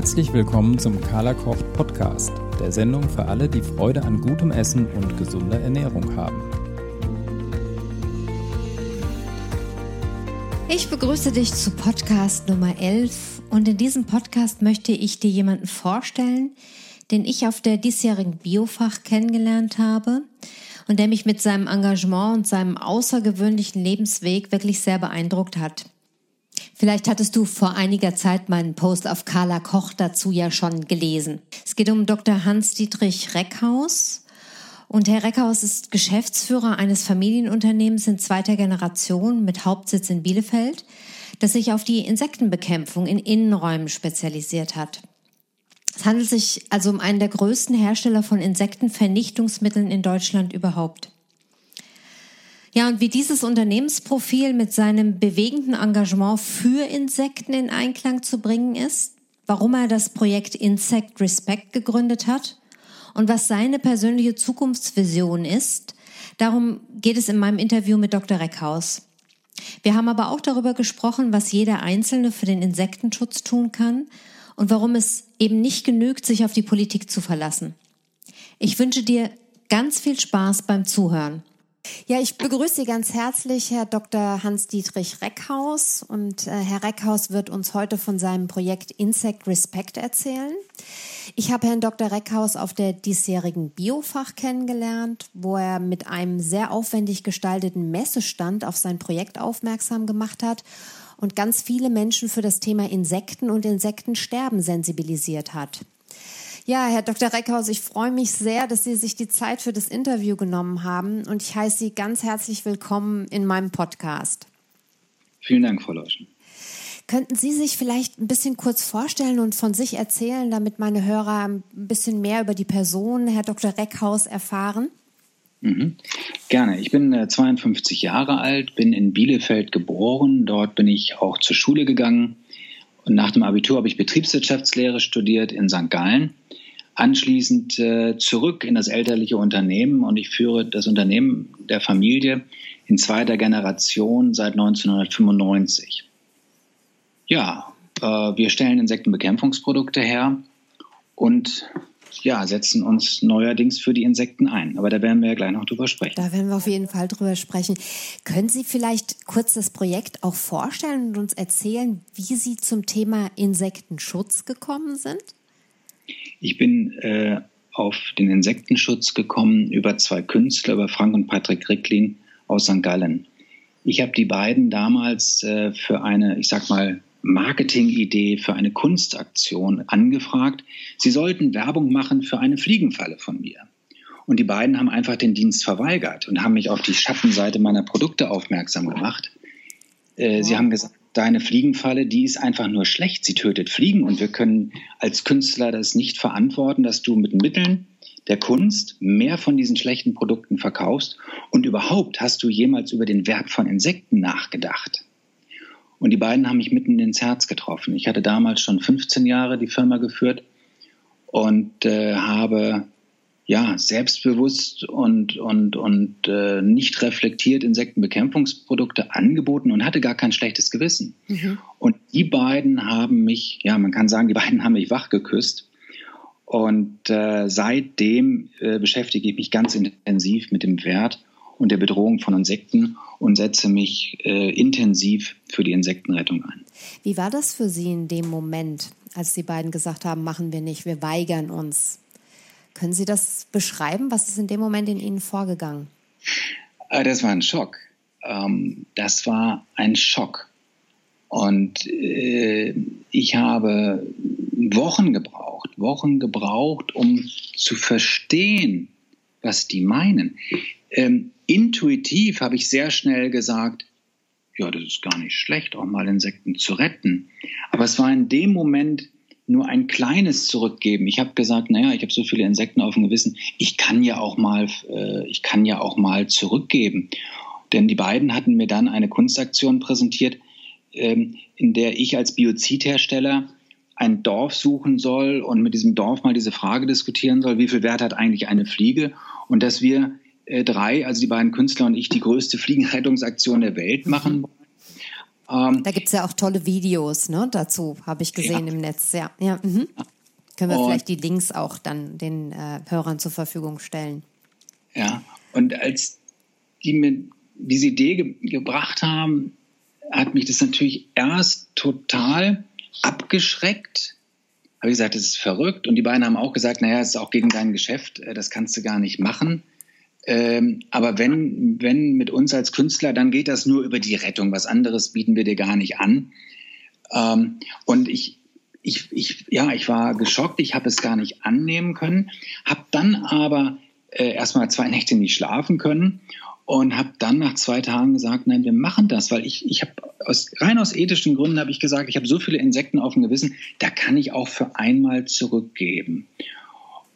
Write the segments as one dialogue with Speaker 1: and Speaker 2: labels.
Speaker 1: Herzlich willkommen zum Carla Kocht Podcast, der Sendung für alle, die Freude an gutem Essen und gesunder Ernährung haben.
Speaker 2: Ich begrüße dich zu Podcast Nummer 11 und in diesem Podcast möchte ich dir jemanden vorstellen, den ich auf der diesjährigen Biofach kennengelernt habe und der mich mit seinem Engagement und seinem außergewöhnlichen Lebensweg wirklich sehr beeindruckt hat. Vielleicht hattest du vor einiger Zeit meinen Post auf Carla Koch dazu ja schon gelesen. Es geht um Dr. Hans-Dietrich Reckhaus. Und Herr Reckhaus ist Geschäftsführer eines Familienunternehmens in zweiter Generation mit Hauptsitz in Bielefeld, das sich auf die Insektenbekämpfung in Innenräumen spezialisiert hat. Es handelt sich also um einen der größten Hersteller von Insektenvernichtungsmitteln in Deutschland überhaupt. Ja, und wie dieses Unternehmensprofil mit seinem bewegenden Engagement für Insekten in Einklang zu bringen ist, warum er das Projekt Insect Respect gegründet hat und was seine persönliche Zukunftsvision ist, darum geht es in meinem Interview mit Dr. Reckhaus. Wir haben aber auch darüber gesprochen, was jeder Einzelne für den Insektenschutz tun kann und warum es eben nicht genügt, sich auf die Politik zu verlassen. Ich wünsche dir ganz viel Spaß beim Zuhören. Ja, ich begrüße Sie ganz herzlich, Herr Dr. Hans-Dietrich Reckhaus. Und äh, Herr Reckhaus wird uns heute von seinem Projekt Insect Respect erzählen. Ich habe Herrn Dr. Reckhaus auf der diesjährigen Biofach kennengelernt, wo er mit einem sehr aufwendig gestalteten Messestand auf sein Projekt aufmerksam gemacht hat und ganz viele Menschen für das Thema Insekten und Insektensterben sensibilisiert hat. Ja, Herr Dr. Reckhaus, ich freue mich sehr, dass Sie sich die Zeit für das Interview genommen haben und ich heiße Sie ganz herzlich willkommen in meinem Podcast.
Speaker 3: Vielen Dank, Frau Lauschen.
Speaker 2: Könnten Sie sich vielleicht ein bisschen kurz vorstellen und von sich erzählen, damit meine Hörer ein bisschen mehr über die Person Herr Dr. Reckhaus erfahren?
Speaker 3: Mhm. Gerne. Ich bin äh, 52 Jahre alt, bin in Bielefeld geboren. Dort bin ich auch zur Schule gegangen. Und nach dem Abitur habe ich Betriebswirtschaftslehre studiert in St. Gallen anschließend äh, zurück in das elterliche Unternehmen und ich führe das Unternehmen der Familie in zweiter Generation seit 1995. Ja, äh, wir stellen Insektenbekämpfungsprodukte her und ja, setzen uns neuerdings für die Insekten ein. Aber da werden wir ja gleich noch drüber sprechen.
Speaker 2: Da werden wir auf jeden Fall drüber sprechen. Können Sie vielleicht kurz das Projekt auch vorstellen und uns erzählen, wie Sie zum Thema Insektenschutz gekommen sind?
Speaker 3: Ich bin äh, auf den Insektenschutz gekommen über zwei Künstler, über Frank und Patrick Ricklin aus St. Gallen. Ich habe die beiden damals äh, für eine, ich sag mal, Marketingidee für eine Kunstaktion angefragt. Sie sollten Werbung machen für eine Fliegenfalle von mir. Und die beiden haben einfach den Dienst verweigert und haben mich auf die Schattenseite meiner Produkte aufmerksam gemacht. Äh, sie haben gesagt, deine Fliegenfalle, die ist einfach nur schlecht. Sie tötet Fliegen und wir können als Künstler das nicht verantworten, dass du mit Mitteln der Kunst mehr von diesen schlechten Produkten verkaufst. Und überhaupt hast du jemals über den Wert von Insekten nachgedacht? Und die beiden haben mich mitten ins Herz getroffen. Ich hatte damals schon 15 Jahre die Firma geführt und äh, habe ja, selbstbewusst und, und, und äh, nicht reflektiert Insektenbekämpfungsprodukte angeboten und hatte gar kein schlechtes Gewissen. Mhm. Und die beiden haben mich, ja, man kann sagen, die beiden haben mich wach geküsst. Und äh, seitdem äh, beschäftige ich mich ganz intensiv mit dem Wert und der Bedrohung von Insekten und setze mich äh, intensiv für die Insektenrettung ein.
Speaker 2: Wie war das für Sie in dem Moment, als die beiden gesagt haben, machen wir nicht, wir weigern uns? Können Sie das beschreiben? Was ist in dem Moment in Ihnen vorgegangen?
Speaker 3: Äh, das war ein Schock. Ähm, das war ein Schock. Und äh, ich habe Wochen gebraucht, Wochen gebraucht, um zu verstehen, was die meinen. Ähm, intuitiv habe ich sehr schnell gesagt, ja, das ist gar nicht schlecht, auch mal Insekten zu retten. Aber es war in dem Moment nur ein kleines zurückgeben. Ich habe gesagt, naja, ich habe so viele Insekten auf dem Gewissen, ich kann ja auch mal, äh, ich kann ja auch mal zurückgeben. Denn die beiden hatten mir dann eine Kunstaktion präsentiert, ähm, in der ich als Biozidhersteller ein Dorf suchen soll und mit diesem Dorf mal diese Frage diskutieren soll, wie viel Wert hat eigentlich eine Fliege und dass wir äh, drei, also die beiden Künstler und ich, die größte Fliegenrettungsaktion der Welt machen wollen
Speaker 2: Ähm, da gibt es ja auch tolle Videos ne, dazu, habe ich gesehen ja. im Netz. Ja, ja. Mhm. Können wir und, vielleicht die Links auch dann den äh, Hörern zur Verfügung stellen.
Speaker 3: Ja, und als die mir diese Idee ge gebracht haben, hat mich das natürlich erst total abgeschreckt. Habe ich gesagt, das ist verrückt. Und die beiden haben auch gesagt, naja, es ist auch gegen dein Geschäft, äh, das kannst du gar nicht machen. Ähm, aber wenn, wenn mit uns als Künstler, dann geht das nur über die Rettung. Was anderes bieten wir dir gar nicht an. Ähm, und ich, ich, ich, ja, ich war geschockt, ich habe es gar nicht annehmen können, habe dann aber äh, erstmal zwei Nächte nicht schlafen können und habe dann nach zwei Tagen gesagt, nein, wir machen das, weil ich, ich habe aus, rein aus ethischen Gründen habe ich gesagt, ich habe so viele Insekten auf dem Gewissen, da kann ich auch für einmal zurückgeben.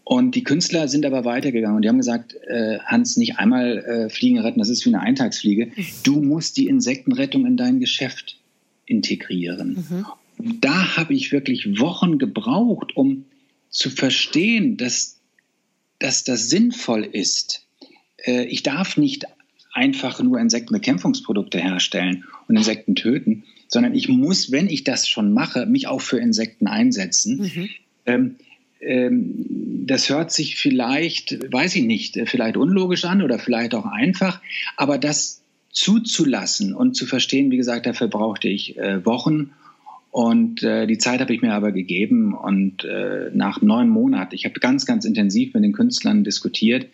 Speaker 3: Und die Künstler sind aber weitergegangen und die haben gesagt, äh, Hans, nicht einmal äh, Fliegen retten, das ist wie eine Eintagsfliege. Du musst die Insektenrettung in dein Geschäft integrieren. Mhm. Da habe ich wirklich Wochen gebraucht, um zu verstehen, dass, dass das sinnvoll ist. Äh, ich darf nicht einfach nur Insektenbekämpfungsprodukte herstellen und Insekten töten, sondern ich muss, wenn ich das schon mache, mich auch für Insekten einsetzen. Mhm. Ähm, ähm, das hört sich vielleicht, weiß ich nicht, vielleicht unlogisch an oder vielleicht auch einfach, aber das zuzulassen und zu verstehen, wie gesagt, dafür brauchte ich äh, Wochen. Und äh, die Zeit habe ich mir aber gegeben und äh, nach neun Monaten, ich habe ganz, ganz intensiv mit den Künstlern diskutiert,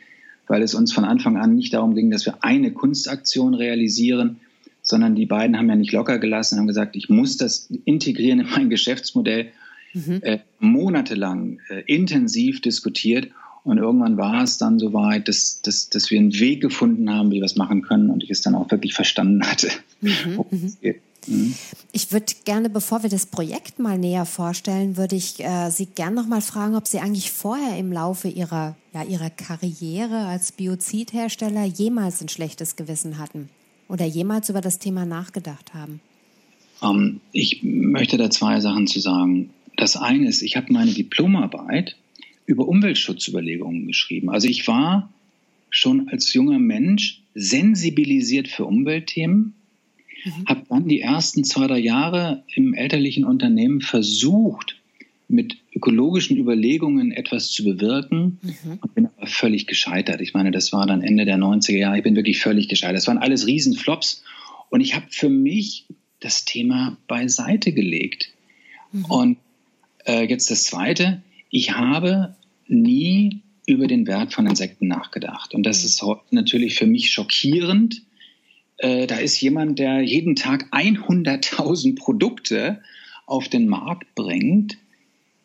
Speaker 3: weil es uns von Anfang an nicht darum ging, dass wir eine Kunstaktion realisieren, sondern die beiden haben ja nicht locker gelassen, haben gesagt, ich muss das integrieren in mein Geschäftsmodell mhm. äh, monatelang äh, intensiv diskutiert. Und irgendwann war es dann soweit, dass, dass, dass wir einen Weg gefunden haben, wie wir es machen können und ich es dann auch wirklich verstanden hatte. Mhm.
Speaker 2: mhm. Ich würde gerne, bevor wir das Projekt mal näher vorstellen, würde ich äh, Sie gerne noch mal fragen, ob Sie eigentlich vorher im Laufe Ihrer, ja, Ihrer Karriere als Biozidhersteller jemals ein schlechtes Gewissen hatten oder jemals über das Thema nachgedacht haben.
Speaker 3: Ähm, ich möchte da zwei Sachen zu sagen. Das eine ist, ich habe meine Diplomarbeit über Umweltschutzüberlegungen geschrieben. Also ich war schon als junger Mensch sensibilisiert für Umweltthemen, mhm. habe dann die ersten zwei, drei Jahre im elterlichen Unternehmen versucht, mit ökologischen Überlegungen etwas zu bewirken mhm. und bin aber völlig gescheitert. Ich meine, das war dann Ende der 90er Jahre, ich bin wirklich völlig gescheitert. Das waren alles Riesenflops und ich habe für mich das Thema beiseite gelegt. Mhm. Und äh, jetzt das Zweite, ich habe nie über den Wert von Insekten nachgedacht. Und das mhm. ist natürlich für mich schockierend. Äh, da ist jemand, der jeden Tag 100.000 Produkte auf den Markt bringt,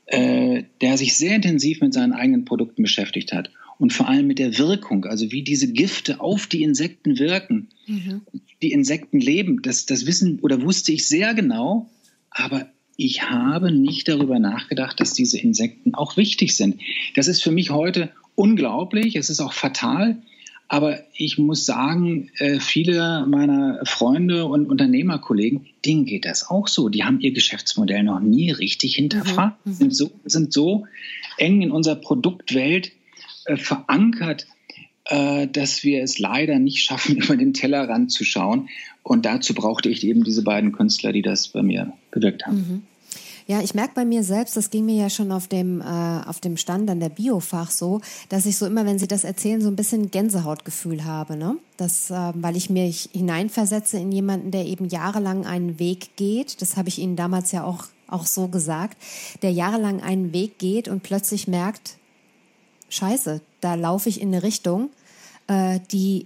Speaker 3: äh, der sich sehr intensiv mit seinen eigenen Produkten beschäftigt hat und vor allem mit der Wirkung, also wie diese Gifte auf die Insekten wirken, mhm. die Insekten leben. Das, das wissen oder wusste ich sehr genau, aber ich habe nicht darüber nachgedacht, dass diese Insekten auch wichtig sind. Das ist für mich heute unglaublich, es ist auch fatal. Aber ich muss sagen, äh, viele meiner Freunde und Unternehmerkollegen, denen geht das auch so. Die haben ihr Geschäftsmodell noch nie richtig hinterfragt, mhm. mhm. sind, so, sind so eng in unserer Produktwelt äh, verankert, äh, dass wir es leider nicht schaffen, über den Tellerrand zu schauen. Und dazu brauchte ich eben diese beiden Künstler, die das bei mir bewirkt haben. Mhm.
Speaker 2: Ja, ich merke bei mir selbst, das ging mir ja schon auf dem, äh, auf dem Stand an der Biofach so, dass ich so immer, wenn Sie das erzählen, so ein bisschen Gänsehautgefühl habe. Ne? Das, äh, weil ich mich hineinversetze in jemanden, der eben jahrelang einen Weg geht. Das habe ich Ihnen damals ja auch, auch so gesagt, der jahrelang einen Weg geht und plötzlich merkt, scheiße, da laufe ich in eine Richtung, äh, die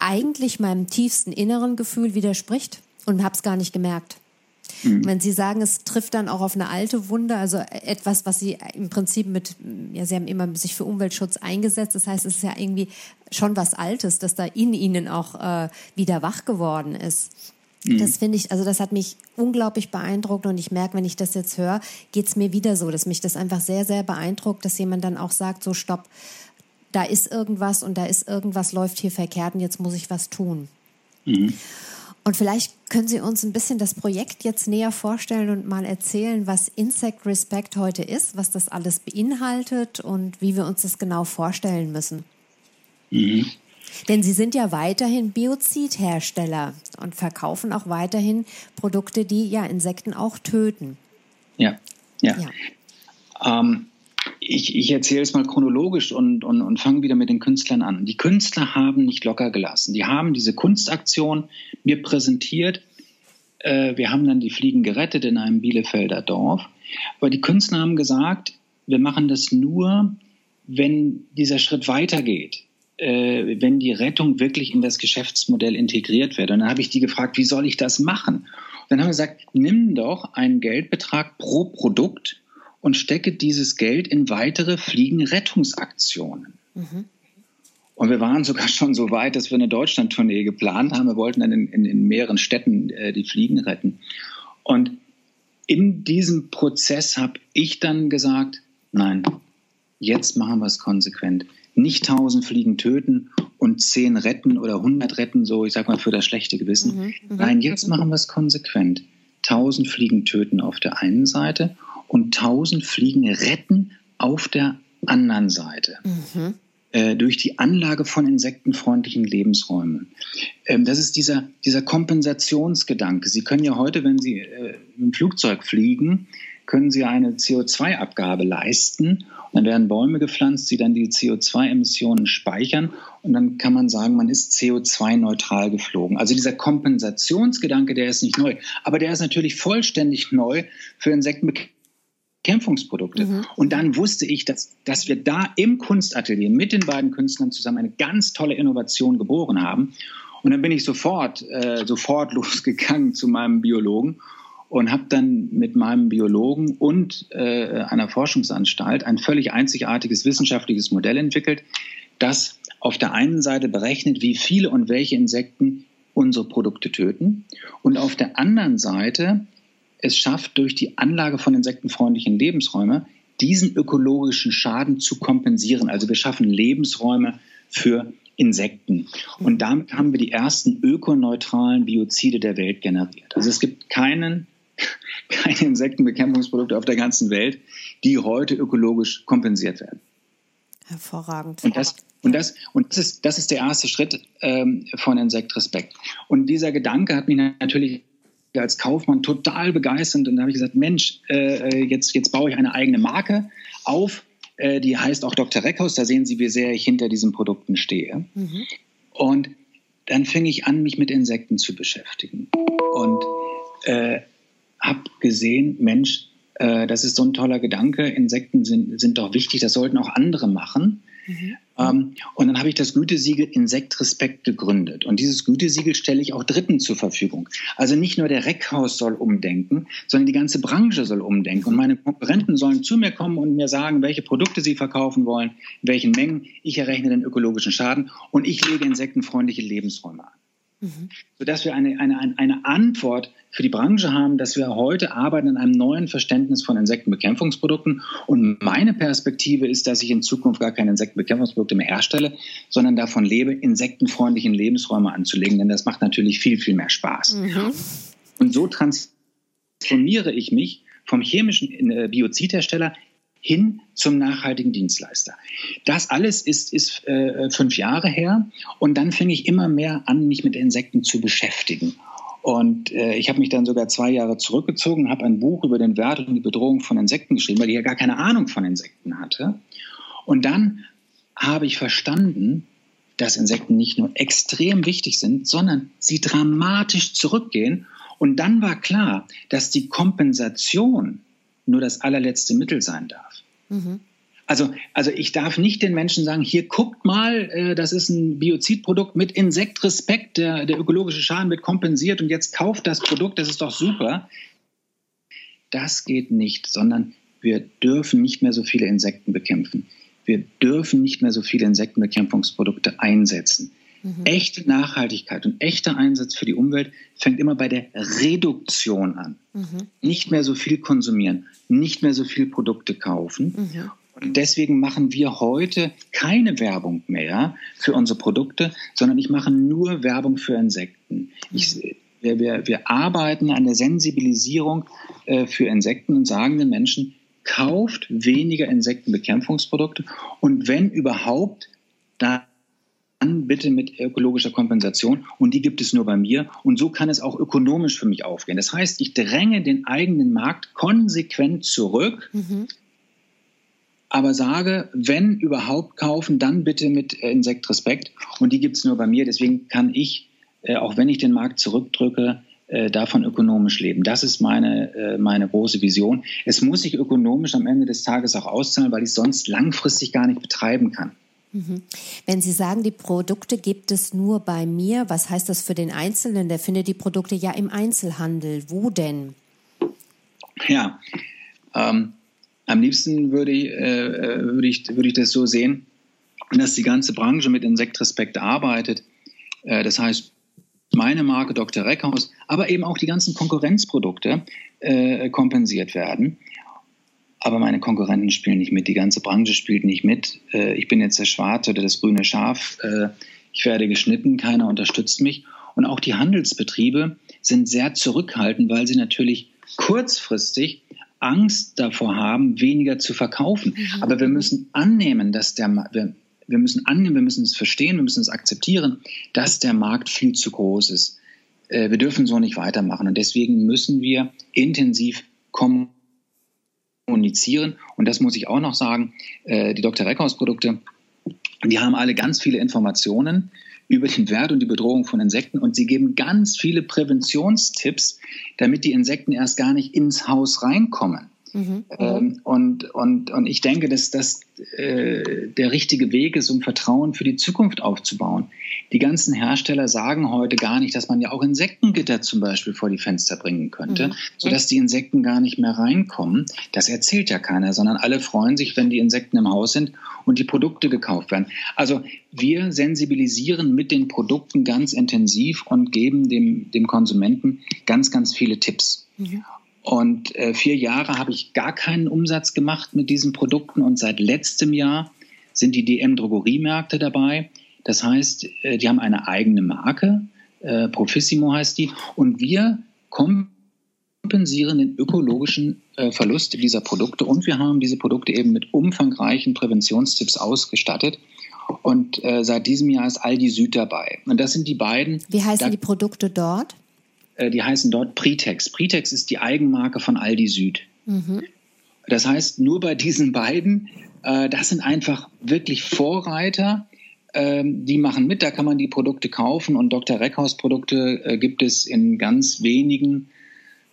Speaker 2: eigentlich meinem tiefsten inneren Gefühl widerspricht und habe es gar nicht gemerkt. Mhm. Wenn Sie sagen, es trifft dann auch auf eine alte Wunde, also etwas, was Sie im Prinzip mit, ja, Sie haben immer sich für Umweltschutz eingesetzt. Das heißt, es ist ja irgendwie schon was Altes, dass da in Ihnen auch äh, wieder wach geworden ist. Mhm. Das finde ich, also das hat mich unglaublich beeindruckt und ich merke, wenn ich das jetzt höre, geht es mir wieder so, dass mich das einfach sehr, sehr beeindruckt, dass jemand dann auch sagt, so stopp, da ist irgendwas und da ist irgendwas läuft hier verkehrt und jetzt muss ich was tun. Mhm. Und vielleicht können Sie uns ein bisschen das Projekt jetzt näher vorstellen und mal erzählen, was Insect Respect heute ist, was das alles beinhaltet und wie wir uns das genau vorstellen müssen.
Speaker 3: Mhm.
Speaker 2: Denn Sie sind ja weiterhin Biozidhersteller und verkaufen auch weiterhin Produkte, die ja Insekten auch töten.
Speaker 3: Ja, ja. ja. Ähm, ich, ich erzähle es mal chronologisch und, und, und fange wieder mit den Künstlern an. Die Künstler haben nicht locker gelassen. Die haben diese Kunstaktion mir präsentiert. Äh, wir haben dann die Fliegen gerettet in einem Bielefelder Dorf. Aber die Künstler haben gesagt, wir machen das nur, wenn dieser Schritt weitergeht äh, wenn die Rettung wirklich in das Geschäftsmodell integriert wird. Und dann habe ich die gefragt, wie soll ich das machen? Und dann haben wir gesagt, nimm doch einen Geldbetrag pro Produkt und stecke dieses Geld in weitere Fliegenrettungsaktionen. Mhm. Und wir waren sogar schon so weit, dass wir eine Deutschlandtournee geplant haben. Wir wollten dann in, in, in mehreren Städten äh, die Fliegen retten. Und in diesem Prozess habe ich dann gesagt, nein, jetzt machen wir es konsequent nicht tausend Fliegen töten und zehn retten oder hundert retten, so ich sag mal für das schlechte Gewissen. Mhm, mhm. Nein, jetzt machen wir es konsequent. Tausend Fliegen töten auf der einen Seite und tausend Fliegen retten auf der anderen Seite. Mhm. Äh, durch die Anlage von insektenfreundlichen Lebensräumen. Ähm, das ist dieser, dieser Kompensationsgedanke. Sie können ja heute, wenn Sie äh, im Flugzeug fliegen, können Sie eine CO2-Abgabe leisten. Und dann werden Bäume gepflanzt, die dann die CO2-Emissionen speichern. Und dann kann man sagen, man ist CO2-neutral geflogen. Also dieser Kompensationsgedanke, der ist nicht neu. Aber der ist natürlich vollständig neu für Insektenbekämpfungsprodukte. Mhm. Und dann wusste ich, dass, dass wir da im Kunstatelier mit den beiden Künstlern zusammen eine ganz tolle Innovation geboren haben. Und dann bin ich sofort, äh, sofort losgegangen zu meinem Biologen und habe dann mit meinem Biologen und äh, einer Forschungsanstalt ein völlig einzigartiges wissenschaftliches Modell entwickelt, das auf der einen Seite berechnet, wie viele und welche Insekten unsere Produkte töten und auf der anderen Seite es schafft, durch die Anlage von insektenfreundlichen Lebensräumen diesen ökologischen Schaden zu kompensieren. Also wir schaffen Lebensräume für Insekten. Und damit haben wir die ersten ökoneutralen Biozide der Welt generiert. Also es gibt keinen keine Insektenbekämpfungsprodukte auf der ganzen Welt, die heute ökologisch kompensiert werden.
Speaker 2: Hervorragend.
Speaker 3: Und das, und das, und das, ist, das ist der erste Schritt ähm, von Insektrespekt. Und dieser Gedanke hat mich natürlich als Kaufmann total begeistert. Und da habe ich gesagt, Mensch, äh, jetzt, jetzt baue ich eine eigene Marke auf, äh, die heißt auch Dr. Reckhaus. Da sehen Sie, wie sehr ich hinter diesen Produkten stehe. Mhm. Und dann fing ich an, mich mit Insekten zu beschäftigen. Und äh, habe gesehen, Mensch, äh, das ist so ein toller Gedanke, Insekten sind, sind doch wichtig, das sollten auch andere machen. Mhm. Ähm, und dann habe ich das Gütesiegel Insektrespekt gegründet. Und dieses Gütesiegel stelle ich auch Dritten zur Verfügung. Also nicht nur der Reckhaus soll umdenken, sondern die ganze Branche soll umdenken. Und meine Konkurrenten sollen zu mir kommen und mir sagen, welche Produkte sie verkaufen wollen, in welchen Mengen. Ich errechne den ökologischen Schaden und ich lege insektenfreundliche Lebensräume an. Mhm. Sodass wir eine, eine, eine Antwort für die Branche haben, dass wir heute arbeiten an einem neuen Verständnis von Insektenbekämpfungsprodukten. Und meine Perspektive ist, dass ich in Zukunft gar keine Insektenbekämpfungsprodukte mehr herstelle, sondern davon lebe, insektenfreundlichen Lebensräume anzulegen. Denn das macht natürlich viel, viel mehr Spaß. Mhm. Und so transformiere ich mich vom chemischen äh, Biozidhersteller hin zum nachhaltigen Dienstleister. Das alles ist, ist äh, fünf Jahre her und dann fing ich immer mehr an, mich mit Insekten zu beschäftigen. Und äh, ich habe mich dann sogar zwei Jahre zurückgezogen, habe ein Buch über den Wert und die Bedrohung von Insekten geschrieben, weil ich ja gar keine Ahnung von Insekten hatte. Und dann habe ich verstanden, dass Insekten nicht nur extrem wichtig sind, sondern sie dramatisch zurückgehen. Und dann war klar, dass die Kompensation nur das allerletzte Mittel sein darf. Mhm. Also, also ich darf nicht den Menschen sagen, hier guckt mal, äh, das ist ein Biozidprodukt mit Insektrespekt, der, der ökologische Schaden wird kompensiert und jetzt kauft das Produkt, das ist doch super. Das geht nicht, sondern wir dürfen nicht mehr so viele Insekten bekämpfen. Wir dürfen nicht mehr so viele Insektenbekämpfungsprodukte einsetzen. Mhm. Echte Nachhaltigkeit und echter Einsatz für die Umwelt fängt immer bei der Reduktion an. Mhm. Nicht mehr so viel konsumieren, nicht mehr so viel Produkte kaufen. Mhm. Und deswegen machen wir heute keine Werbung mehr für unsere Produkte, sondern ich mache nur Werbung für Insekten. Ich, mhm. wir, wir, wir arbeiten an der Sensibilisierung äh, für Insekten und sagen den Menschen, kauft weniger Insektenbekämpfungsprodukte und wenn überhaupt, dann dann bitte mit ökologischer Kompensation und die gibt es nur bei mir und so kann es auch ökonomisch für mich aufgehen. Das heißt, ich dränge den eigenen Markt konsequent zurück, mhm. aber sage, wenn überhaupt kaufen, dann bitte mit äh, Insektrespekt und die gibt es nur bei mir. Deswegen kann ich, äh, auch wenn ich den Markt zurückdrücke, äh, davon ökonomisch leben. Das ist meine, meine große Vision. Es muss sich ökonomisch am Ende des Tages auch auszahlen, weil ich es sonst langfristig gar nicht betreiben kann.
Speaker 2: Mhm. Wenn Sie sagen, die Produkte gibt es nur bei mir, was heißt das für den Einzelnen? Der findet die Produkte ja im Einzelhandel. Wo denn?
Speaker 3: Ja, ähm, am liebsten würde ich, äh, würde, ich, würde ich das so sehen, dass die ganze Branche mit Insektrespekt arbeitet. Äh, das heißt, meine Marke Dr. Reckhaus, aber eben auch die ganzen Konkurrenzprodukte äh, kompensiert werden aber meine Konkurrenten spielen nicht mit, die ganze Branche spielt nicht mit. Äh, ich bin jetzt der Schwarze oder das grüne Schaf. Äh, ich werde geschnitten, keiner unterstützt mich. Und auch die Handelsbetriebe sind sehr zurückhaltend, weil sie natürlich kurzfristig Angst davor haben, weniger zu verkaufen. Mhm. Aber wir müssen annehmen, dass der wir, wir müssen annehmen, wir müssen es verstehen, wir müssen es akzeptieren, dass der Markt viel zu groß ist. Äh, wir dürfen so nicht weitermachen. Und deswegen müssen wir intensiv kommunizieren kommunizieren. Und das muss ich auch noch sagen, äh, die Dr. Reckhaus Produkte, die haben alle ganz viele Informationen über den Wert und die Bedrohung von Insekten und sie geben ganz viele Präventionstipps, damit die Insekten erst gar nicht ins Haus reinkommen. Mhm. Ähm, und, und, und ich denke, dass das äh, der richtige Weg ist, um Vertrauen für die Zukunft aufzubauen. Die ganzen Hersteller sagen heute gar nicht, dass man ja auch Insektengitter zum Beispiel vor die Fenster bringen könnte, mhm. sodass die Insekten gar nicht mehr reinkommen. Das erzählt ja keiner, sondern alle freuen sich, wenn die Insekten im Haus sind und die Produkte gekauft werden. Also wir sensibilisieren mit den Produkten ganz intensiv und geben dem, dem Konsumenten ganz, ganz viele Tipps. Mhm. Und äh, vier Jahre habe ich gar keinen Umsatz gemacht mit diesen Produkten und seit letztem Jahr sind die DM-Drogeriemärkte dabei. Das heißt, äh, die haben eine eigene Marke, äh, Profissimo heißt die, und wir kompensieren den ökologischen äh, Verlust dieser Produkte und wir haben diese Produkte eben mit umfangreichen Präventionstipps ausgestattet. Und äh, seit diesem Jahr ist Aldi Süd dabei. Und das sind die beiden.
Speaker 2: Wie heißen da, die Produkte dort?
Speaker 3: Äh, die heißen dort Pritex. Pritex ist die Eigenmarke von Aldi Süd. Mhm. Das heißt, nur bei diesen beiden, äh, das sind einfach wirklich Vorreiter. Ähm, die machen mit, da kann man die Produkte kaufen und Dr. Reckhaus Produkte äh, gibt es in ganz wenigen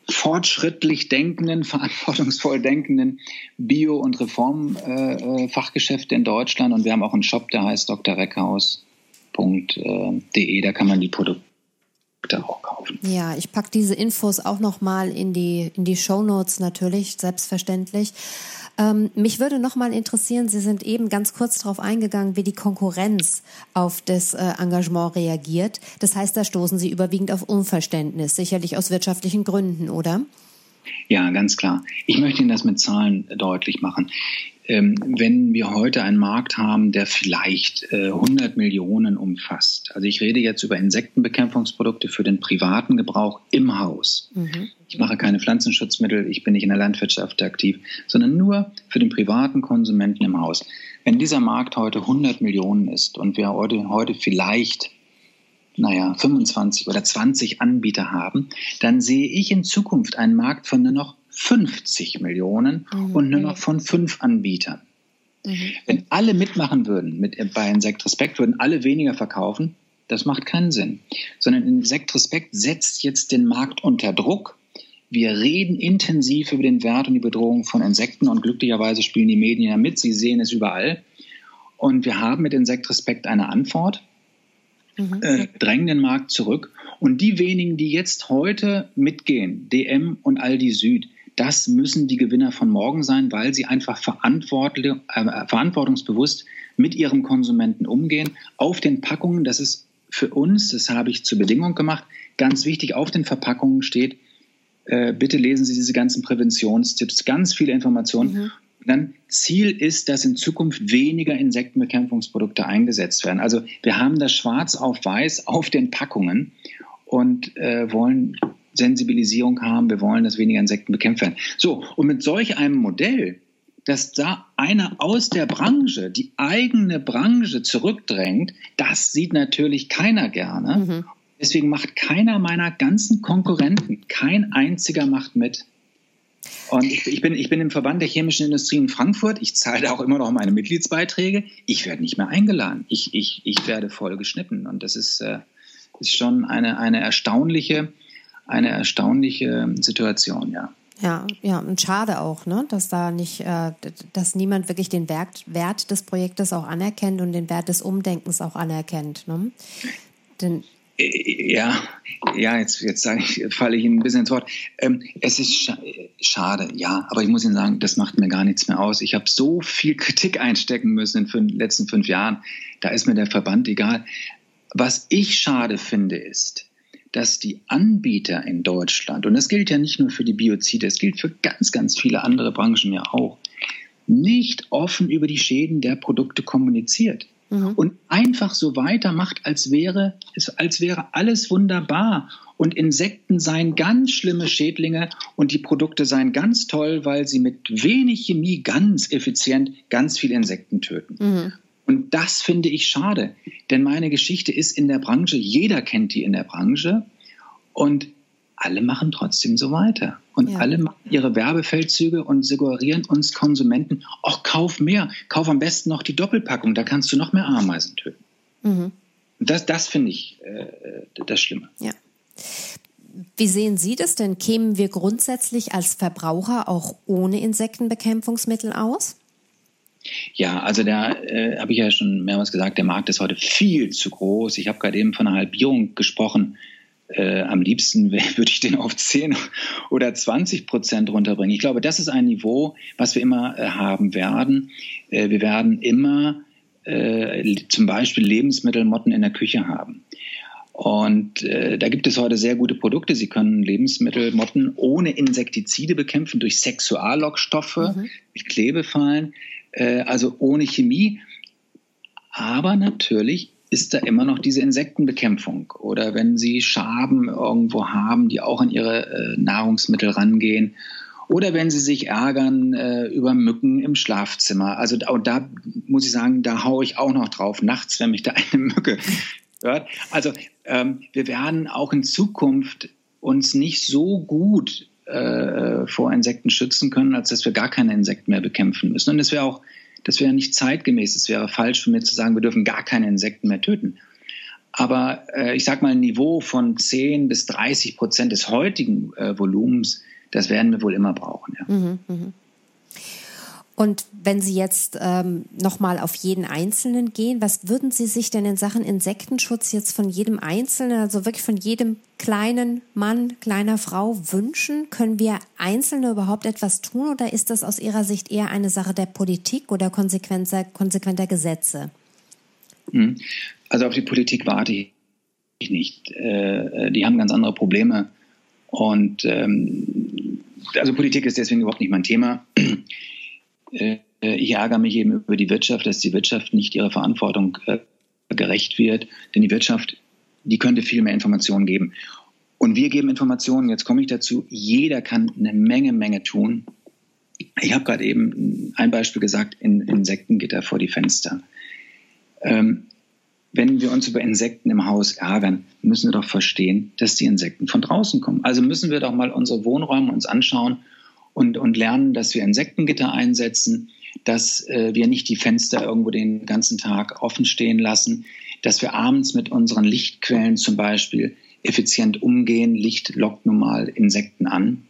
Speaker 3: fortschrittlich denkenden, verantwortungsvoll denkenden Bio- und Reformfachgeschäfte in Deutschland und wir haben auch einen Shop, der heißt drreckhaus.de, da kann man die Produkte auch kaufen.
Speaker 2: Ja, ich packe diese Infos auch nochmal in die, in die Show Notes natürlich, selbstverständlich. Ähm, mich würde nochmal interessieren, Sie sind eben ganz kurz darauf eingegangen, wie die Konkurrenz auf das äh, Engagement reagiert. Das heißt, da stoßen Sie überwiegend auf Unverständnis, sicherlich aus wirtschaftlichen Gründen, oder?
Speaker 3: Ja, ganz klar. Ich möchte Ihnen das mit Zahlen deutlich machen. Ähm, wenn wir heute einen Markt haben, der vielleicht 100 äh, Millionen umfasst, also ich rede jetzt über Insektenbekämpfungsprodukte für den privaten Gebrauch im Haus. Mhm. Ich mache keine Pflanzenschutzmittel, ich bin nicht in der Landwirtschaft aktiv, sondern nur für den privaten Konsumenten im Haus. Wenn dieser Markt heute 100 Millionen ist und wir heute, heute vielleicht naja, 25 oder 20 Anbieter haben, dann sehe ich in Zukunft einen Markt von nur noch 50 Millionen mhm. und nur noch von fünf Anbietern. Mhm. Wenn alle mitmachen würden, mit, bei Insekt Respekt würden alle weniger verkaufen, das macht keinen Sinn. Sondern Insekt Respekt setzt jetzt den Markt unter Druck. Wir reden intensiv über den Wert und die Bedrohung von Insekten und glücklicherweise spielen die Medien ja mit. Sie sehen es überall. Und wir haben mit Insekt Respekt eine Antwort, mhm. äh, drängen den Markt zurück. Und die wenigen, die jetzt heute mitgehen, DM und Aldi Süd, das müssen die Gewinner von morgen sein, weil sie einfach äh, verantwortungsbewusst mit ihrem Konsumenten umgehen. Auf den Packungen, das ist für uns, das habe ich zur Bedingung gemacht, ganz wichtig, auf den Verpackungen steht, äh, bitte lesen Sie diese ganzen Präventionstipps, ganz viele Informationen. Mhm. Dann Ziel ist, dass in Zukunft weniger Insektenbekämpfungsprodukte eingesetzt werden. Also wir haben das schwarz auf weiß auf den Packungen und äh, wollen Sensibilisierung haben, wir wollen, dass weniger Insekten bekämpft werden. So, und mit solch einem Modell, dass da einer aus der Branche die eigene Branche zurückdrängt, das sieht natürlich keiner gerne. Mhm. Deswegen macht keiner meiner ganzen Konkurrenten, kein einziger macht mit. Und ich, ich, bin, ich bin im Verband der chemischen Industrie in Frankfurt. Ich zahle auch immer noch meine Mitgliedsbeiträge. Ich werde nicht mehr eingeladen. Ich, ich, ich werde voll geschnitten. Und das ist, äh, ist schon eine, eine erstaunliche, eine erstaunliche Situation, ja.
Speaker 2: Ja, ja, und schade auch, ne, dass da nicht, äh, dass niemand wirklich den Wert, Wert des Projektes auch anerkennt und den Wert des Umdenkens auch anerkennt. Ne?
Speaker 3: Denn ja, ja, jetzt, jetzt sage ich, falle ich Ihnen ein bisschen ins Wort. Ähm, es ist scha schade, ja, aber ich muss Ihnen sagen, das macht mir gar nichts mehr aus. Ich habe so viel Kritik einstecken müssen in den letzten fünf Jahren. Da ist mir der Verband egal. Was ich schade finde, ist, dass die Anbieter in Deutschland, und das gilt ja nicht nur für die Biozide, es gilt für ganz, ganz viele andere Branchen ja auch, nicht offen über die Schäden der Produkte kommuniziert mhm. und einfach so weitermacht, als wäre, als wäre alles wunderbar. Und Insekten seien ganz schlimme Schädlinge und die Produkte seien ganz toll, weil sie mit wenig Chemie ganz effizient ganz viele Insekten töten. Mhm. Und das finde ich schade, denn meine Geschichte ist in der Branche, jeder kennt die in der Branche und alle machen trotzdem so weiter. Und ja. alle machen ihre Werbefeldzüge und suggerieren uns Konsumenten, ach, kauf mehr, kauf am besten noch die Doppelpackung, da kannst du noch mehr Ameisen töten. Mhm. Das, das finde ich äh, das Schlimme.
Speaker 2: Ja. Wie sehen Sie das denn? Kämen wir grundsätzlich als Verbraucher auch ohne Insektenbekämpfungsmittel aus?
Speaker 3: Ja, also da äh, habe ich ja schon mehrmals gesagt, der Markt ist heute viel zu groß. Ich habe gerade eben von einer Halbierung gesprochen äh, am liebsten würde ich den auf 10 oder 20 Prozent runterbringen. Ich glaube, das ist ein Niveau, was wir immer äh, haben werden. Äh, wir werden immer äh, zum Beispiel Lebensmittelmotten in der Küche haben. Und äh, da gibt es heute sehr gute Produkte. Sie können Lebensmittelmotten ohne Insektizide bekämpfen durch Sexuallockstoffe, mhm. durch Klebefallen, äh, also ohne Chemie. Aber natürlich ist da immer noch diese Insektenbekämpfung. Oder wenn Sie Schaben irgendwo haben, die auch an Ihre äh, Nahrungsmittel rangehen. Oder wenn Sie sich ärgern äh, über Mücken im Schlafzimmer. Also da, da muss ich sagen, da haue ich auch noch drauf, nachts, wenn mich da eine Mücke hört. Also ähm, wir werden auch in Zukunft uns nicht so gut äh, vor Insekten schützen können, als dass wir gar keine Insekten mehr bekämpfen müssen. Und es wäre auch das wäre nicht zeitgemäß. Es wäre falsch von mir zu sagen, wir dürfen gar keine Insekten mehr töten. Aber äh, ich sage mal, ein Niveau von 10 bis 30 Prozent des heutigen äh, Volumens, das werden wir wohl immer brauchen. Ja. Mhm, mh.
Speaker 2: Und wenn Sie jetzt ähm, nochmal auf jeden Einzelnen gehen, was würden Sie sich denn in Sachen Insektenschutz jetzt von jedem Einzelnen, also wirklich von jedem kleinen Mann, kleiner Frau wünschen? Können wir Einzelne überhaupt etwas tun oder ist das aus Ihrer Sicht eher eine Sache der Politik oder konsequenter, konsequenter Gesetze?
Speaker 3: Hm. Also auf die Politik warte ich nicht. Äh, die haben ganz andere Probleme. Und ähm, also Politik ist deswegen überhaupt nicht mein Thema. Äh, ich ärgere mich eben über die Wirtschaft, dass die Wirtschaft nicht ihrer Verantwortung äh, gerecht wird. Denn die Wirtschaft, die könnte viel mehr Informationen geben. Und wir geben Informationen, jetzt komme ich dazu, jeder kann eine Menge, Menge tun. Ich habe gerade eben ein Beispiel gesagt, in Insektengitter vor die Fenster. Ähm, wenn wir uns über Insekten im Haus ärgern, müssen wir doch verstehen, dass die Insekten von draußen kommen. Also müssen wir doch mal unsere Wohnräume uns anschauen und, und lernen, dass wir Insektengitter einsetzen, dass äh, wir nicht die Fenster irgendwo den ganzen Tag offen stehen lassen, dass wir abends mit unseren Lichtquellen zum Beispiel effizient umgehen. Licht lockt nun mal Insekten an.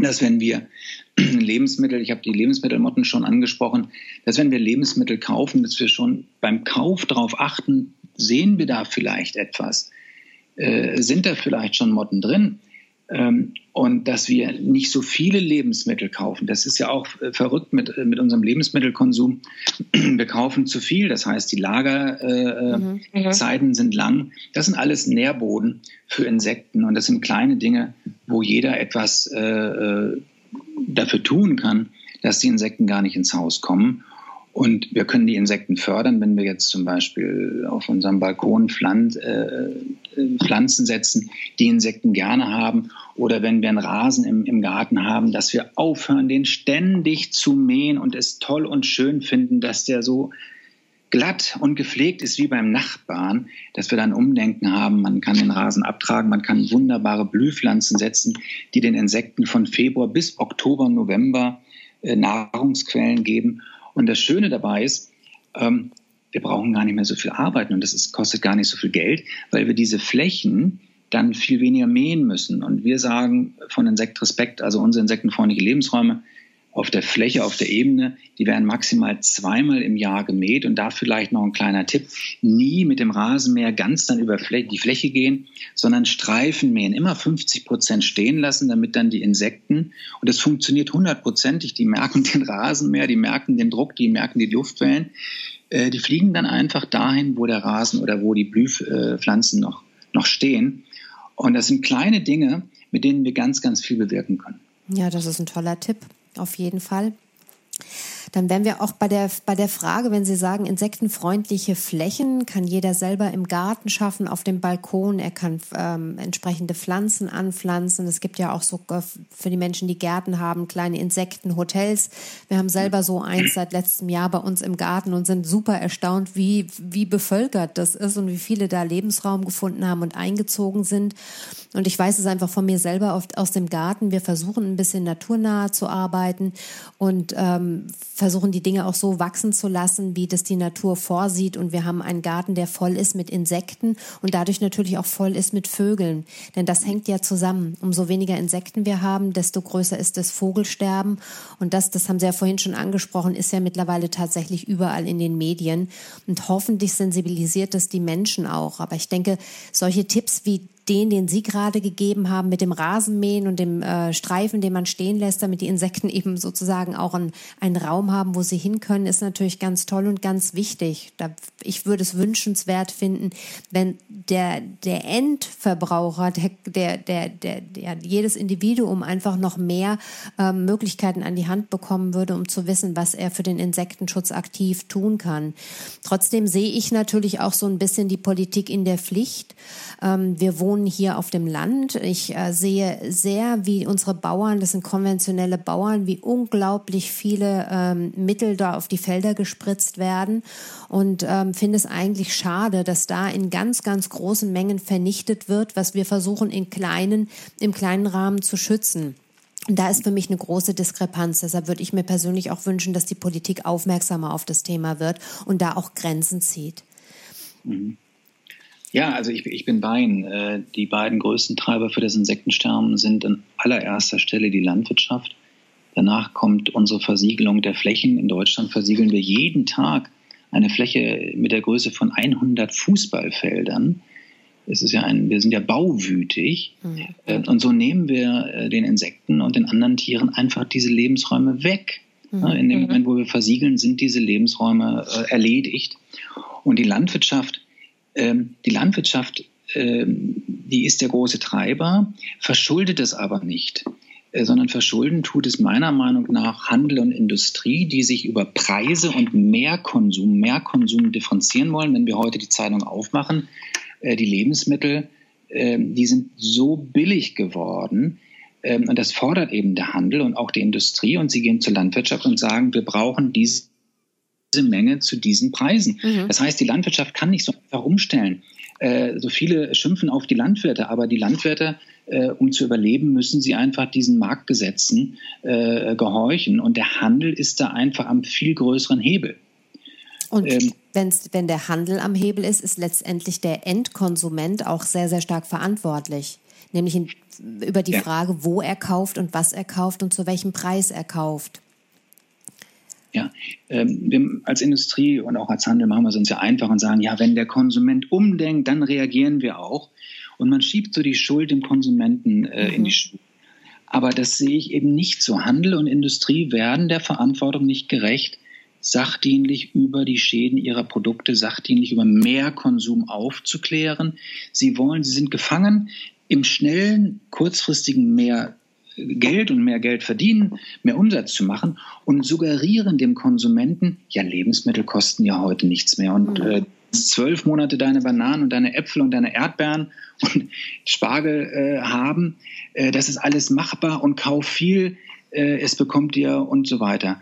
Speaker 3: Dass wenn wir Lebensmittel, ich habe die Lebensmittelmotten schon angesprochen, dass wenn wir Lebensmittel kaufen, dass wir schon beim Kauf darauf achten, sehen wir da vielleicht etwas? Äh, sind da vielleicht schon Motten drin? Ähm, und dass wir nicht so viele Lebensmittel kaufen. Das ist ja auch äh, verrückt mit, äh, mit unserem Lebensmittelkonsum. Wir kaufen zu viel, das heißt, die Lagerzeiten äh, mhm. sind lang. Das sind alles Nährboden für Insekten und das sind kleine Dinge, wo jeder etwas äh, dafür tun kann, dass die Insekten gar nicht ins Haus kommen. Und wir können die Insekten fördern, wenn wir jetzt zum Beispiel auf unserem Balkon Pflanz, äh, Pflanzen setzen, die Insekten gerne haben. Oder wenn wir einen Rasen im, im Garten haben, dass wir aufhören, den ständig zu mähen und es toll und schön finden, dass der so glatt und gepflegt ist wie beim Nachbarn, dass wir dann Umdenken haben. Man kann den Rasen abtragen, man kann wunderbare Blühpflanzen setzen, die den Insekten von Februar bis Oktober, November äh, Nahrungsquellen geben. Und das Schöne dabei ist, ähm, wir brauchen gar nicht mehr so viel arbeiten und das ist, kostet gar nicht so viel Geld, weil wir diese Flächen dann viel weniger mähen müssen. Und wir sagen von Insekt Respekt, also unsere insektenfreundliche Lebensräume, auf der Fläche, auf der Ebene, die werden maximal zweimal im Jahr gemäht. Und da vielleicht noch ein kleiner Tipp, nie mit dem Rasenmäher ganz dann über die Fläche gehen, sondern Streifen mähen, immer 50 Prozent stehen lassen, damit dann die Insekten, und das funktioniert hundertprozentig, die merken den Rasenmäher, die merken den Druck, die merken die Luftwellen, äh, die fliegen dann einfach dahin, wo der Rasen oder wo die Blühpflanzen noch, noch stehen. Und das sind kleine Dinge, mit denen wir ganz, ganz viel bewirken können.
Speaker 2: Ja, das ist ein toller Tipp auf jeden Fall. Dann wären wir auch bei der, bei der Frage, wenn Sie sagen, insektenfreundliche Flächen kann jeder selber im Garten schaffen, auf dem Balkon. Er kann ähm, entsprechende Pflanzen anpflanzen. Es gibt ja auch so äh, für die Menschen, die Gärten haben, kleine Insektenhotels. Wir haben selber so eins seit letztem Jahr bei uns im Garten und sind super erstaunt, wie, wie bevölkert das ist und wie viele da Lebensraum gefunden haben und eingezogen sind. Und ich weiß es einfach von mir selber oft aus dem Garten. Wir versuchen ein bisschen naturnah zu arbeiten und ähm, versuchen die Dinge auch so wachsen zu lassen, wie das die Natur vorsieht. Und wir haben einen Garten, der voll ist mit Insekten und dadurch natürlich auch voll ist mit Vögeln. Denn das hängt ja zusammen. Umso weniger Insekten wir haben, desto größer ist das Vogelsterben. Und das, das haben Sie ja vorhin schon angesprochen, ist ja mittlerweile tatsächlich überall in den Medien. Und hoffentlich sensibilisiert das die Menschen auch. Aber ich denke, solche Tipps wie den, den Sie gerade gegeben haben, mit dem Rasenmähen und dem äh, Streifen, den man stehen lässt, damit die Insekten eben sozusagen auch ein, einen Raum haben, wo sie hin können, ist natürlich ganz toll und ganz wichtig. Da, ich würde es wünschenswert finden, wenn der, der Endverbraucher, der, der, der, der, der jedes Individuum einfach noch mehr äh, Möglichkeiten an die Hand bekommen würde, um zu wissen, was er für den Insektenschutz aktiv tun kann. Trotzdem sehe ich natürlich auch so ein bisschen die Politik in der Pflicht. Ähm, wir wohnen wohnen hier auf dem Land. Ich äh, sehe sehr, wie unsere Bauern, das sind konventionelle Bauern, wie unglaublich viele ähm, Mittel da auf die Felder gespritzt werden und ähm, finde es eigentlich schade, dass da in ganz, ganz großen Mengen vernichtet wird, was wir versuchen in kleinen, im kleinen Rahmen zu schützen. Und da ist für mich eine große Diskrepanz. Deshalb würde ich mir persönlich auch wünschen, dass die Politik aufmerksamer auf das Thema wird und da auch Grenzen zieht.
Speaker 3: Mhm. Ja, also ich, ich bin bei Ihnen. Äh, die beiden größten Treiber für das Insektensterben sind an allererster Stelle die Landwirtschaft. Danach kommt unsere Versiegelung der Flächen. In Deutschland versiegeln wir jeden Tag eine Fläche mit der Größe von 100 Fußballfeldern. Es ist ja ein, wir sind ja bauwütig. Mhm. Und so nehmen wir äh, den Insekten und den anderen Tieren einfach diese Lebensräume weg. Mhm. In dem. Moment, wo wir versiegeln, sind diese Lebensräume erledigt. Und die Landwirtschaft ähm, die Landwirtschaft, ähm, die ist der große Treiber, verschuldet es aber nicht äh, sondern verschulden tut es meiner Meinung nach Handel und Industrie, die sich über Preise und Mehrkonsum, Mehrkonsum differenzieren wollen. Wenn wir heute die Zeitung aufmachen, äh, die Lebensmittel, ähm, die sind so billig geworden. Und das fordert eben der Handel und auch die Industrie. Und sie gehen zur Landwirtschaft und sagen, wir brauchen diese diese Menge zu diesen Preisen. Mhm. Das heißt, die Landwirtschaft kann nicht so einfach umstellen. Äh, so viele schimpfen auf die Landwirte, aber die Landwirte, äh, um zu überleben, müssen sie einfach diesen Marktgesetzen äh, gehorchen. Und der Handel ist da einfach am viel größeren Hebel.
Speaker 2: Und ähm, wenn der Handel am Hebel ist, ist letztendlich der Endkonsument auch sehr, sehr stark verantwortlich. Nämlich in, über die ja. Frage, wo er kauft und was er kauft und zu welchem Preis er kauft.
Speaker 3: Ja, ähm, wir als Industrie und auch als Handel machen wir es uns ja einfach und sagen, ja, wenn der Konsument umdenkt, dann reagieren wir auch. Und man schiebt so die Schuld dem Konsumenten äh, mhm. in die. Schuhe. Aber das sehe ich eben nicht so. Handel und Industrie werden der Verantwortung nicht gerecht, sachdienlich über die Schäden ihrer Produkte, sachdienlich über Mehrkonsum aufzuklären. Sie wollen, sie sind gefangen im schnellen, kurzfristigen Mehr Geld und mehr Geld verdienen, mehr Umsatz zu machen und suggerieren dem Konsumenten, ja, Lebensmittel kosten ja heute nichts mehr und mhm. äh, zwölf Monate deine Bananen und deine Äpfel und deine Erdbeeren und Spargel äh, haben. Äh, das ist alles machbar und kauf viel, äh, es bekommt dir und so weiter.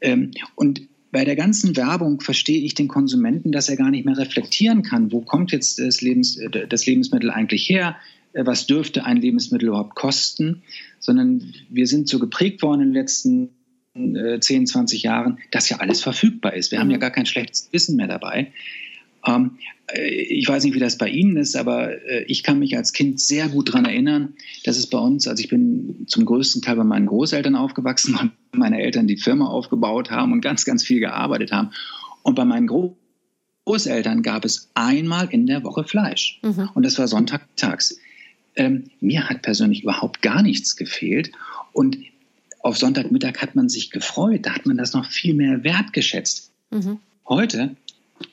Speaker 3: Ähm, und bei der ganzen Werbung verstehe ich den Konsumenten, dass er gar nicht mehr reflektieren kann, wo kommt jetzt das, Lebens, äh, das Lebensmittel eigentlich her, was dürfte ein Lebensmittel überhaupt kosten, sondern wir sind so geprägt worden in den letzten 10, 20 Jahren, dass ja alles verfügbar ist. Wir haben ja mhm. gar kein schlechtes Wissen mehr dabei. Ähm, äh, ich weiß nicht, wie das bei Ihnen ist, aber äh, ich kann mich als Kind sehr gut daran erinnern, dass es bei uns, also ich bin zum größten Teil bei meinen Großeltern aufgewachsen, weil meine Eltern die Firma aufgebaut haben und ganz, ganz viel gearbeitet haben. Und bei meinen Großeltern gab es einmal in der Woche Fleisch. Mhm. Und das war sonntags. Ähm, mir hat persönlich überhaupt gar nichts gefehlt. Und auf Sonntagmittag hat man sich gefreut. Da hat man das noch viel mehr wertgeschätzt. Mhm. Heute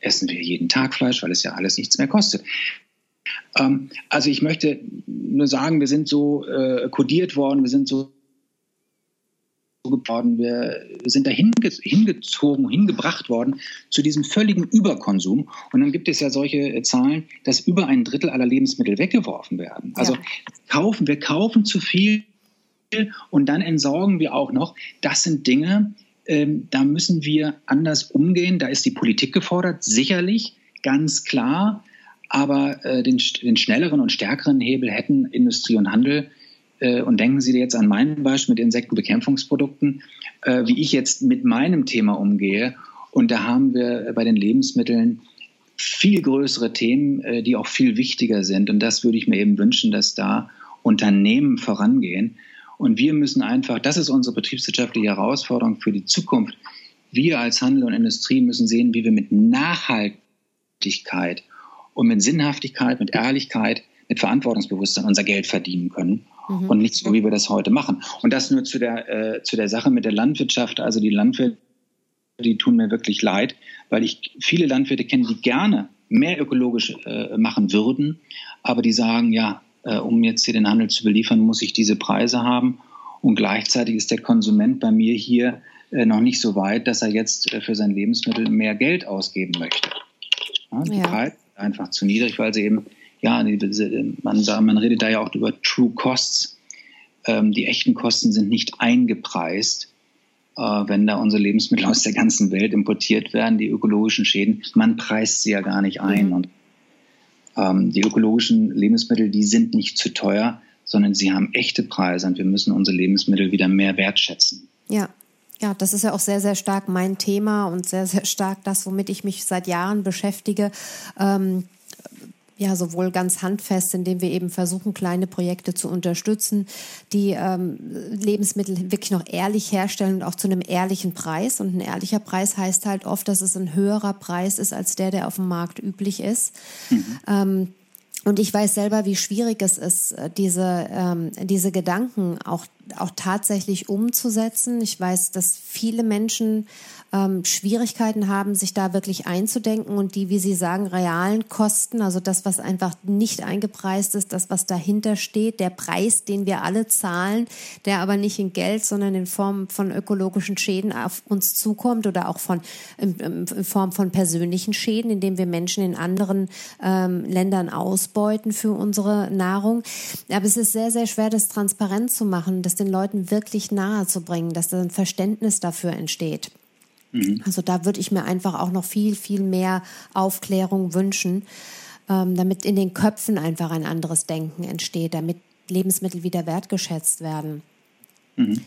Speaker 3: essen wir jeden Tag Fleisch, weil es ja alles nichts mehr kostet. Ähm, also ich möchte nur sagen, wir sind so äh, kodiert worden, wir sind so geworden, wir sind da hinge hingezogen, hingebracht worden zu diesem völligen Überkonsum. Und dann gibt es ja solche äh, Zahlen, dass über ein Drittel aller Lebensmittel weggeworfen werden. Also ja. kaufen, wir kaufen zu viel und dann entsorgen wir auch noch. Das sind Dinge, ähm, da müssen wir anders umgehen. Da ist die Politik gefordert, sicherlich, ganz klar. Aber äh, den, den, schnelleren und stärkeren Hebel hätten Industrie und Handel. Äh, und denken Sie jetzt an mein Beispiel mit Insektenbekämpfungsprodukten, äh, wie ich jetzt mit meinem Thema umgehe. Und da haben wir bei den Lebensmitteln viel größere Themen, äh, die auch viel wichtiger sind. Und das würde ich mir eben wünschen, dass da Unternehmen vorangehen und wir müssen einfach, das ist unsere betriebswirtschaftliche Herausforderung für die Zukunft. Wir als Handel und Industrie müssen sehen, wie wir mit Nachhaltigkeit und mit Sinnhaftigkeit, mit Ehrlichkeit, mit Verantwortungsbewusstsein unser Geld verdienen können mhm. und nicht so, wie wir das heute machen. Und das nur zu der, äh, zu der Sache mit der Landwirtschaft. Also die Landwirte, die tun mir wirklich leid, weil ich viele Landwirte kenne, die gerne mehr ökologisch äh, machen würden, aber die sagen, ja, äh, um jetzt hier den Handel zu beliefern, muss ich diese Preise haben. Und gleichzeitig ist der Konsument bei mir hier äh, noch nicht so weit, dass er jetzt äh, für sein Lebensmittel mehr Geld ausgeben möchte. Ja, die ja. Preise sind einfach zu niedrig, weil sie eben, ja, man, man redet da ja auch über True Costs. Ähm, die echten Kosten sind nicht eingepreist, äh, wenn da unsere Lebensmittel aus der ganzen Welt importiert werden, die ökologischen Schäden. Man preist sie ja gar nicht ein. Mhm. Und ähm, die ökologischen Lebensmittel, die sind nicht zu teuer, sondern sie haben echte Preise und wir müssen unsere Lebensmittel wieder mehr wertschätzen.
Speaker 2: Ja. Ja, das ist ja auch sehr, sehr stark mein Thema und sehr, sehr stark das, womit ich mich seit Jahren beschäftige. Ähm ja sowohl ganz handfest, indem wir eben versuchen, kleine Projekte zu unterstützen, die ähm, Lebensmittel wirklich noch ehrlich herstellen und auch zu einem ehrlichen Preis. Und ein ehrlicher Preis heißt halt oft, dass es ein höherer Preis ist als der, der auf dem Markt üblich ist. Mhm. Ähm, und ich weiß selber, wie schwierig es ist, diese, ähm, diese Gedanken auch, auch tatsächlich umzusetzen. Ich weiß, dass viele Menschen ähm, Schwierigkeiten haben, sich da wirklich einzudenken und die, wie Sie sagen, realen Kosten, also das, was einfach nicht eingepreist ist, das, was dahinter steht, der Preis, den wir alle zahlen, der aber nicht in Geld, sondern in Form von ökologischen Schäden auf uns zukommt oder auch von in, in Form von persönlichen Schäden, indem wir Menschen in anderen ähm, Ländern ausbeuten für unsere Nahrung. Aber es ist sehr, sehr schwer, das transparent zu machen, das den Leuten wirklich nahe zu bringen, dass da ein Verständnis dafür entsteht. Mhm. Also da würde ich mir einfach auch noch viel, viel mehr Aufklärung wünschen, ähm, damit in den Köpfen einfach ein anderes Denken entsteht, damit Lebensmittel wieder wertgeschätzt werden. Mhm.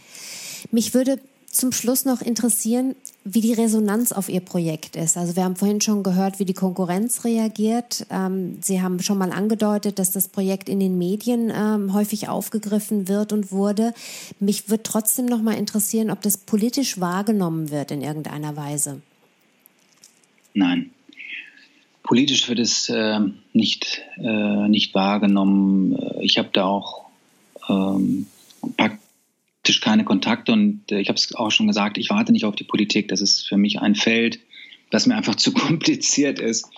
Speaker 2: Mich würde zum Schluss noch interessieren, wie die Resonanz auf Ihr Projekt ist. Also wir haben vorhin schon gehört, wie die Konkurrenz reagiert. Ähm, Sie haben schon mal angedeutet, dass das Projekt in den Medien ähm, häufig aufgegriffen wird und wurde. Mich würde trotzdem noch mal interessieren, ob das politisch wahrgenommen wird in irgendeiner Weise.
Speaker 3: Nein. Politisch wird es äh, nicht, äh, nicht wahrgenommen. Ich habe da auch ähm, praktisch keine Kontakte und äh, ich habe es auch schon gesagt, ich warte nicht auf die Politik. Das ist für mich ein Feld, das mir einfach zu kompliziert ist.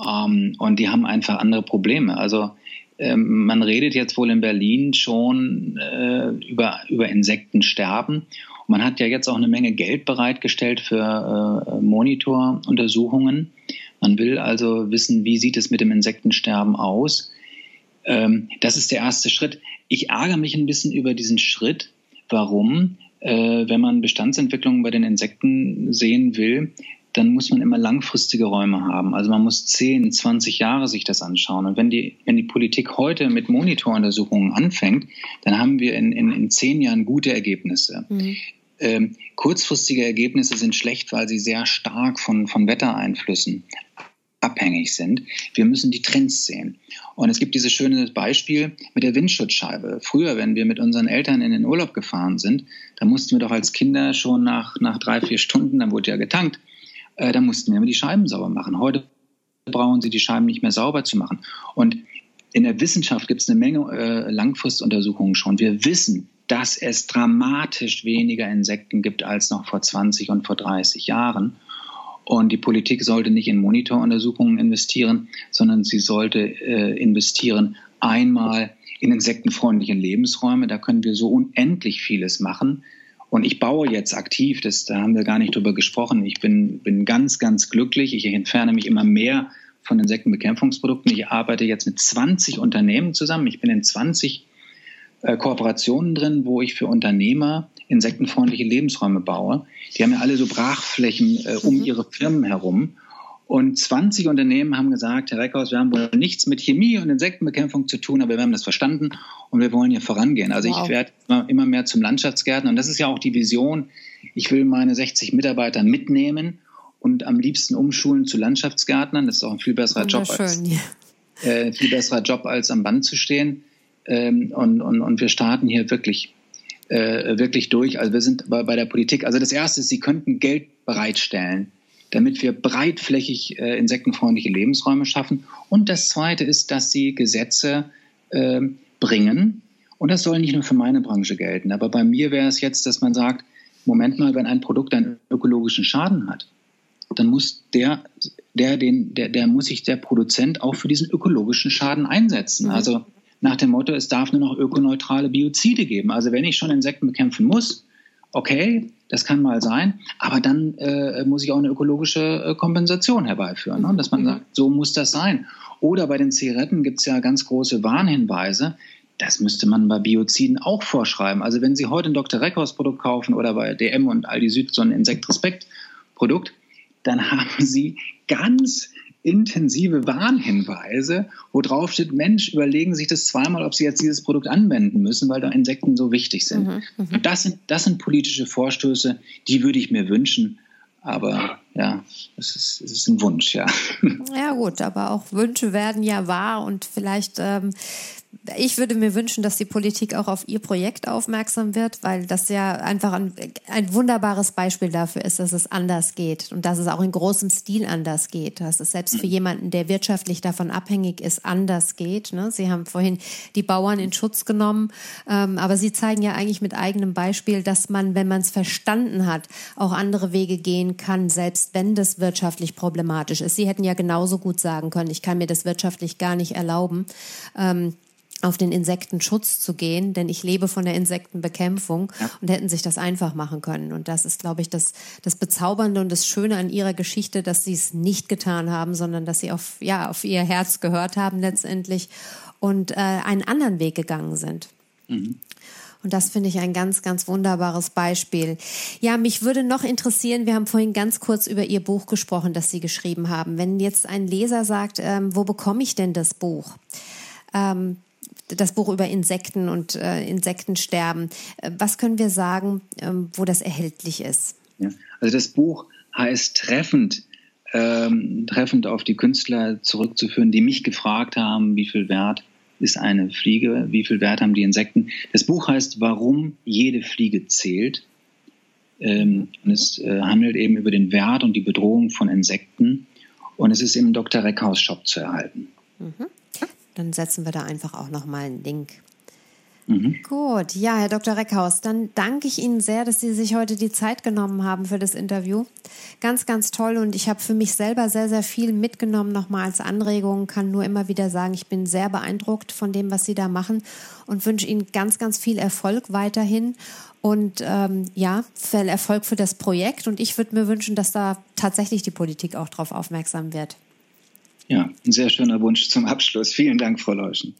Speaker 3: Ähm, und die haben einfach andere Probleme. Also ähm, man redet jetzt wohl in Berlin schon äh, über, über Insektensterben. Und man hat ja jetzt auch eine Menge Geld bereitgestellt für äh, Monitoruntersuchungen. Man will also wissen, wie sieht es mit dem Insektensterben aus. Ähm, das ist der erste Schritt. Ich ärgere mich ein bisschen über diesen Schritt. Warum? Äh, wenn man Bestandsentwicklungen bei den Insekten sehen will, dann muss man immer langfristige Räume haben. Also man muss 10, 20 Jahre sich das anschauen. Und wenn die, wenn die Politik heute mit Monitoruntersuchungen anfängt, dann haben wir in, in, in zehn Jahren gute Ergebnisse. Mhm. Ähm, kurzfristige Ergebnisse sind schlecht, weil sie sehr stark von, von Wettereinflüssen abhängig sind. Wir müssen die Trends sehen. Und es gibt dieses schöne Beispiel mit der Windschutzscheibe. Früher, wenn wir mit unseren Eltern in den Urlaub gefahren sind, da mussten wir doch als Kinder schon nach, nach drei, vier Stunden, dann wurde ja getankt, äh, da mussten wir immer die Scheiben sauber machen. Heute brauchen sie die Scheiben nicht mehr sauber zu machen. Und in der Wissenschaft gibt es eine Menge äh, Langfristuntersuchungen schon. Wir wissen, dass es dramatisch weniger Insekten gibt als noch vor 20 und vor 30 Jahren. Und die Politik sollte nicht in Monitoruntersuchungen investieren, sondern sie sollte äh, investieren einmal in insektenfreundliche Lebensräume. Da können wir so unendlich vieles machen. Und ich baue jetzt aktiv, das, da haben wir gar nicht drüber gesprochen. Ich bin, bin ganz, ganz glücklich. Ich entferne mich immer mehr von Insektenbekämpfungsprodukten. Ich arbeite jetzt mit 20 Unternehmen zusammen. Ich bin in 20 äh, Kooperationen drin, wo ich für Unternehmer insektenfreundliche Lebensräume baue. Die haben ja alle so Brachflächen äh, um mhm. ihre Firmen herum. Und 20 Unternehmen haben gesagt, Herr Reckhaus, wir haben wohl nichts mit Chemie und Insektenbekämpfung zu tun, aber wir haben das verstanden und wir wollen hier vorangehen. Also wow. ich werde immer mehr zum Landschaftsgärtner und das ist ja auch die Vision. Ich will meine 60 Mitarbeiter mitnehmen und am liebsten umschulen zu Landschaftsgärtnern. Das ist auch ein viel besserer Job als, ja. äh, viel besserer Job als am Band zu stehen. Ähm, und, und, und wir starten hier wirklich, äh, wirklich durch. Also wir sind bei, bei der Politik. Also das Erste ist, sie könnten Geld bereitstellen, damit wir breitflächig äh, insektenfreundliche Lebensräume schaffen. Und das Zweite ist, dass sie Gesetze äh, bringen. Und das soll nicht nur für meine Branche gelten. Aber bei mir wäre es jetzt, dass man sagt, Moment mal, wenn ein Produkt einen ökologischen Schaden hat, dann muss der, der, den, der, der muss sich der Produzent auch für diesen ökologischen Schaden einsetzen. Mhm. Also nach dem Motto, es darf nur noch ökoneutrale Biozide geben. Also wenn ich schon Insekten bekämpfen muss, okay, das kann mal sein, aber dann äh, muss ich auch eine ökologische äh, Kompensation herbeiführen, ne? dass man mhm. sagt, so muss das sein. Oder bei den Zigaretten gibt es ja ganz große Warnhinweise. Das müsste man bei Bioziden auch vorschreiben. Also wenn Sie heute ein Dr. Reckhaus Produkt kaufen oder bei DM und Aldi Süd so ein Insekt-Respekt Produkt, dann haben Sie ganz intensive Warnhinweise, wo drauf steht, Mensch, überlegen Sie sich das zweimal, ob Sie jetzt dieses Produkt anwenden müssen, weil da Insekten so wichtig sind. Mhm, mhm. das sind. Das sind politische Vorstöße, die würde ich mir wünschen. Aber ja, es ist, es ist ein Wunsch, ja.
Speaker 2: Ja gut, aber auch Wünsche werden ja wahr und vielleicht ähm, ich würde mir wünschen, dass die Politik auch auf ihr Projekt aufmerksam wird, weil das ja einfach ein, ein, wunderbares Beispiel dafür ist, dass es anders geht und dass es auch in großem Stil anders geht, dass es selbst für jemanden, der wirtschaftlich davon abhängig ist, anders geht. Ne? Sie haben vorhin die Bauern in Schutz genommen, ähm, aber Sie zeigen ja eigentlich mit eigenem Beispiel, dass man, wenn man es verstanden hat, auch andere Wege gehen kann, selbst wenn das wirtschaftlich problematisch ist. Sie hätten ja genauso gut sagen können, ich kann mir das wirtschaftlich gar nicht erlauben. Ähm, auf den Insektenschutz zu gehen, denn ich lebe von der Insektenbekämpfung ja. und hätten sich das einfach machen können. Und das ist, glaube ich, das, das Bezaubernde und das Schöne an ihrer Geschichte, dass sie es nicht getan haben, sondern dass sie auf, ja, auf ihr Herz gehört haben letztendlich und äh, einen anderen Weg gegangen sind. Mhm. Und das finde ich ein ganz, ganz wunderbares Beispiel. Ja, mich würde noch interessieren, wir haben vorhin ganz kurz über Ihr Buch gesprochen, das Sie geschrieben haben. Wenn jetzt ein Leser sagt, ähm, wo bekomme ich denn das Buch? Ähm, das Buch über Insekten und äh, Insektensterben. Äh, was können wir sagen, ähm, wo das erhältlich ist?
Speaker 3: Ja, also das Buch heißt treffend, ähm, treffend auf die Künstler zurückzuführen, die mich gefragt haben, wie viel Wert ist eine Fliege, wie viel Wert haben die Insekten. Das Buch heißt Warum jede Fliege zählt. Ähm, und es äh, handelt eben über den Wert und die Bedrohung von Insekten. Und es ist im Dr. Reckhaus Shop zu erhalten.
Speaker 2: Mhm. Dann setzen wir da einfach auch nochmal einen Link. Mhm. Gut, ja, Herr Dr. Reckhaus, dann danke ich Ihnen sehr, dass Sie sich heute die Zeit genommen haben für das Interview. Ganz, ganz toll und ich habe für mich selber sehr, sehr viel mitgenommen, nochmal als Anregung, kann nur immer wieder sagen, ich bin sehr beeindruckt von dem, was Sie da machen und wünsche Ihnen ganz, ganz viel Erfolg weiterhin und ähm, ja, viel Erfolg für das Projekt und ich würde mir wünschen, dass da tatsächlich die Politik auch darauf aufmerksam wird.
Speaker 3: Ja, ein sehr schöner Wunsch zum Abschluss. Vielen Dank, Frau Leuschen.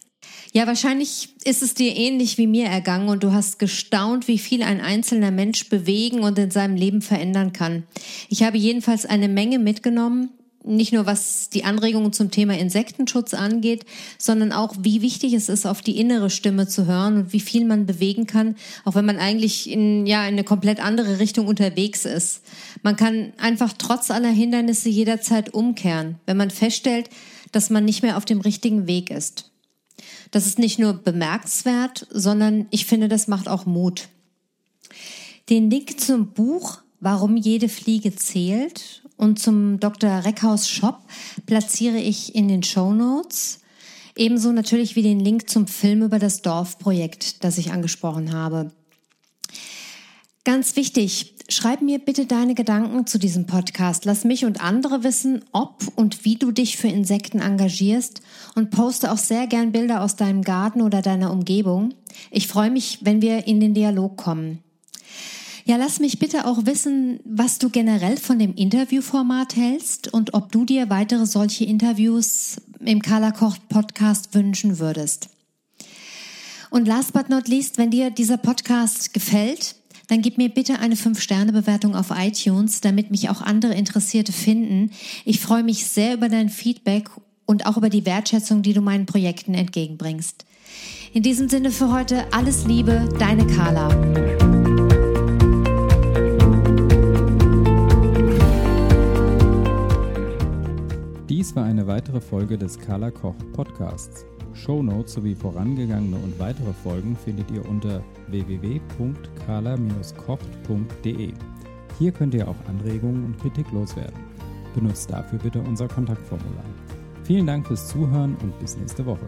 Speaker 2: Ja, wahrscheinlich ist es dir ähnlich wie mir ergangen und du hast gestaunt, wie viel ein einzelner Mensch bewegen und in seinem Leben verändern kann. Ich habe jedenfalls eine Menge mitgenommen, nicht nur was die Anregungen zum Thema Insektenschutz angeht, sondern auch, wie wichtig es ist, auf die innere Stimme zu hören und wie viel man bewegen kann, auch wenn man eigentlich in, ja, in eine komplett andere Richtung unterwegs ist. Man kann einfach trotz aller Hindernisse jederzeit umkehren, wenn man feststellt, dass man nicht mehr auf dem richtigen Weg ist. Das ist nicht nur bemerkenswert, sondern ich finde, das macht auch Mut. Den Link zum Buch Warum jede Fliege zählt und zum Dr. Reckhaus Shop platziere ich in den Show Notes. Ebenso natürlich wie den Link zum Film über das Dorfprojekt, das ich angesprochen habe. Ganz wichtig, schreib mir bitte deine Gedanken zu diesem Podcast. Lass mich und andere wissen, ob und wie du dich für Insekten engagierst und poste auch sehr gern Bilder aus deinem Garten oder deiner Umgebung. Ich freue mich, wenn wir in den Dialog kommen. Ja, lass mich bitte auch wissen, was du generell von dem Interviewformat hältst und ob du dir weitere solche Interviews im Carla Koch Podcast wünschen würdest. Und last but not least, wenn dir dieser Podcast gefällt, dann gib mir bitte eine 5-Sterne-Bewertung auf iTunes, damit mich auch andere Interessierte finden. Ich freue mich sehr über dein Feedback und auch über die Wertschätzung, die du meinen Projekten entgegenbringst. In diesem Sinne für heute alles Liebe, deine Carla.
Speaker 1: Dies war eine weitere Folge des Carla Koch Podcasts. Shownotes sowie vorangegangene und weitere Folgen findet ihr unter www.carla-kocht.de. Hier könnt ihr auch Anregungen und Kritik loswerden. Benutzt dafür bitte unser Kontaktformular. Vielen Dank fürs Zuhören und bis nächste Woche.